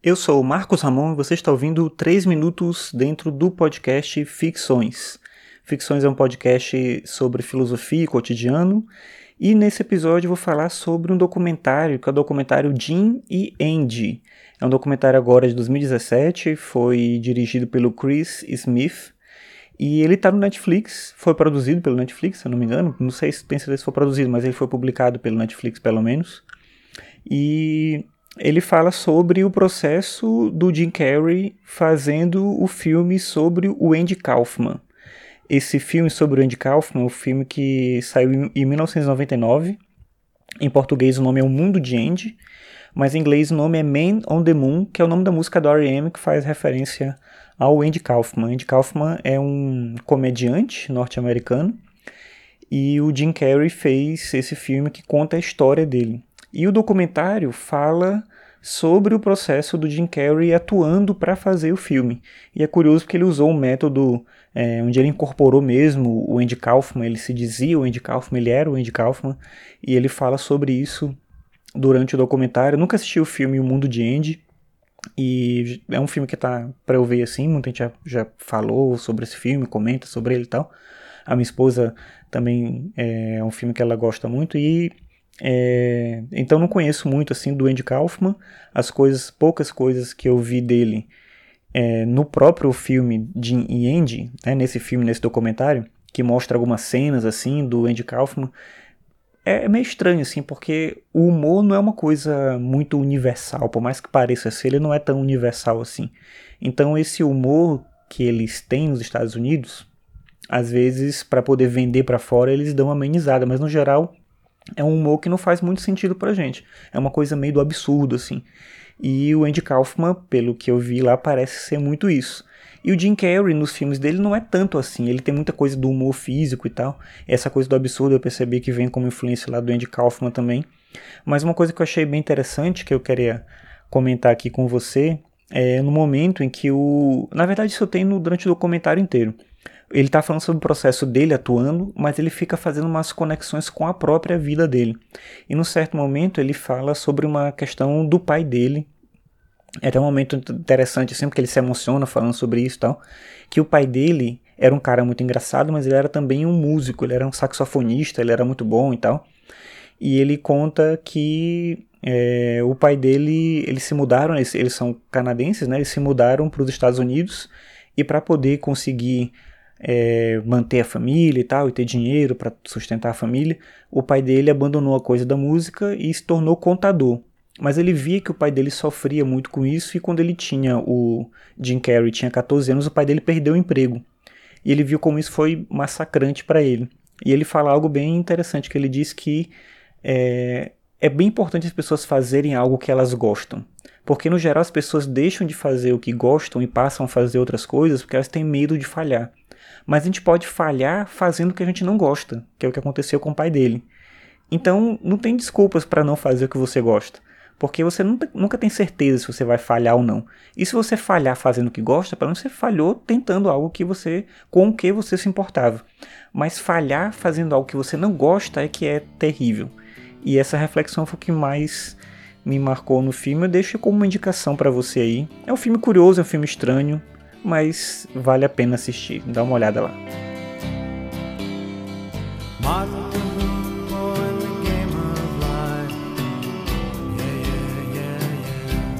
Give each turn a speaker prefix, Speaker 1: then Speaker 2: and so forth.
Speaker 1: Eu sou o Marcos Ramon e você está ouvindo 3 minutos dentro do podcast Ficções. Ficções é um podcast sobre filosofia e cotidiano e nesse episódio eu vou falar sobre um documentário que é o documentário Jim e Andy. É um documentário agora de 2017, foi dirigido pelo Chris Smith e ele está no Netflix, foi produzido pelo Netflix, se eu não me engano, não sei se tem certeza se foi produzido, mas ele foi publicado pelo Netflix pelo menos. E ele fala sobre o processo do Jim Carrey fazendo o filme sobre o Andy Kaufman. Esse filme sobre o Andy Kaufman, o filme que saiu em 1999. Em português o nome é O Mundo de Andy, mas em inglês o nome é Man on the Moon, que é o nome da música do R.E.M. que faz referência ao Andy Kaufman. Andy Kaufman é um comediante norte-americano e o Jim Carrey fez esse filme que conta a história dele. E o documentário fala sobre o processo do Jim Carrey atuando para fazer o filme. E é curioso porque ele usou um método é, onde ele incorporou mesmo o Andy Kaufman, ele se dizia o Andy Kaufman, ele era o Andy Kaufman, e ele fala sobre isso durante o documentário. Eu nunca assisti o filme O Mundo de Andy, e é um filme que tá para eu ver assim, muita gente já, já falou sobre esse filme, comenta sobre ele e tal. A minha esposa também é, é um filme que ela gosta muito e é, então não conheço muito assim do Andy Kaufman. As coisas, poucas coisas que eu vi dele é, no próprio filme de Andy, né, nesse filme, nesse documentário, que mostra algumas cenas assim do Andy Kaufman, é, é meio estranho assim, porque o humor não é uma coisa muito universal, por mais que pareça ser, ele não é tão universal assim. Então esse humor que eles têm nos Estados Unidos, às vezes para poder vender para fora eles dão uma amenizada, mas no geral é um humor que não faz muito sentido pra gente. É uma coisa meio do absurdo, assim. E o Andy Kaufman, pelo que eu vi lá, parece ser muito isso. E o Jim Carrey nos filmes dele não é tanto assim, ele tem muita coisa do humor físico e tal. Essa coisa do absurdo eu percebi que vem como influência lá do Andy Kaufman também. Mas uma coisa que eu achei bem interessante, que eu queria comentar aqui com você, é no momento em que o. Na verdade, isso eu tenho durante o documentário inteiro. Ele está falando sobre o processo dele atuando, mas ele fica fazendo umas conexões com a própria vida dele. E num certo momento ele fala sobre uma questão do pai dele. É até um momento interessante, sempre que ele se emociona falando sobre isso e tal, que o pai dele era um cara muito engraçado, mas ele era também um músico, ele era um saxofonista, ele era muito bom e tal. E ele conta que é, o pai dele, eles se mudaram, eles, eles são canadenses, né? Eles se mudaram para os Estados Unidos e para poder conseguir é, manter a família e tal, e ter dinheiro para sustentar a família, o pai dele abandonou a coisa da música e se tornou contador. Mas ele via que o pai dele sofria muito com isso e quando ele tinha o Jim Carrey tinha 14 anos, o pai dele perdeu o emprego. E ele viu como isso foi massacrante para ele. E ele fala algo bem interessante, que ele diz que é, é bem importante as pessoas fazerem algo que elas gostam. Porque no geral as pessoas deixam de fazer o que gostam e passam a fazer outras coisas porque elas têm medo de falhar. Mas a gente pode falhar fazendo o que a gente não gosta, que é o que aconteceu com o pai dele. Então, não tem desculpas para não fazer o que você gosta. Porque você nunca, tem certeza se você vai falhar ou não. E se você falhar fazendo o que gosta, pelo menos você falhou tentando algo que você com o que você se importava. Mas falhar fazendo algo que você não gosta é que é terrível. E essa reflexão foi o que mais me marcou no filme. Eu deixo como uma indicação para você aí. É um filme curioso, é um filme estranho, mas vale a pena assistir. Dá uma olhada lá.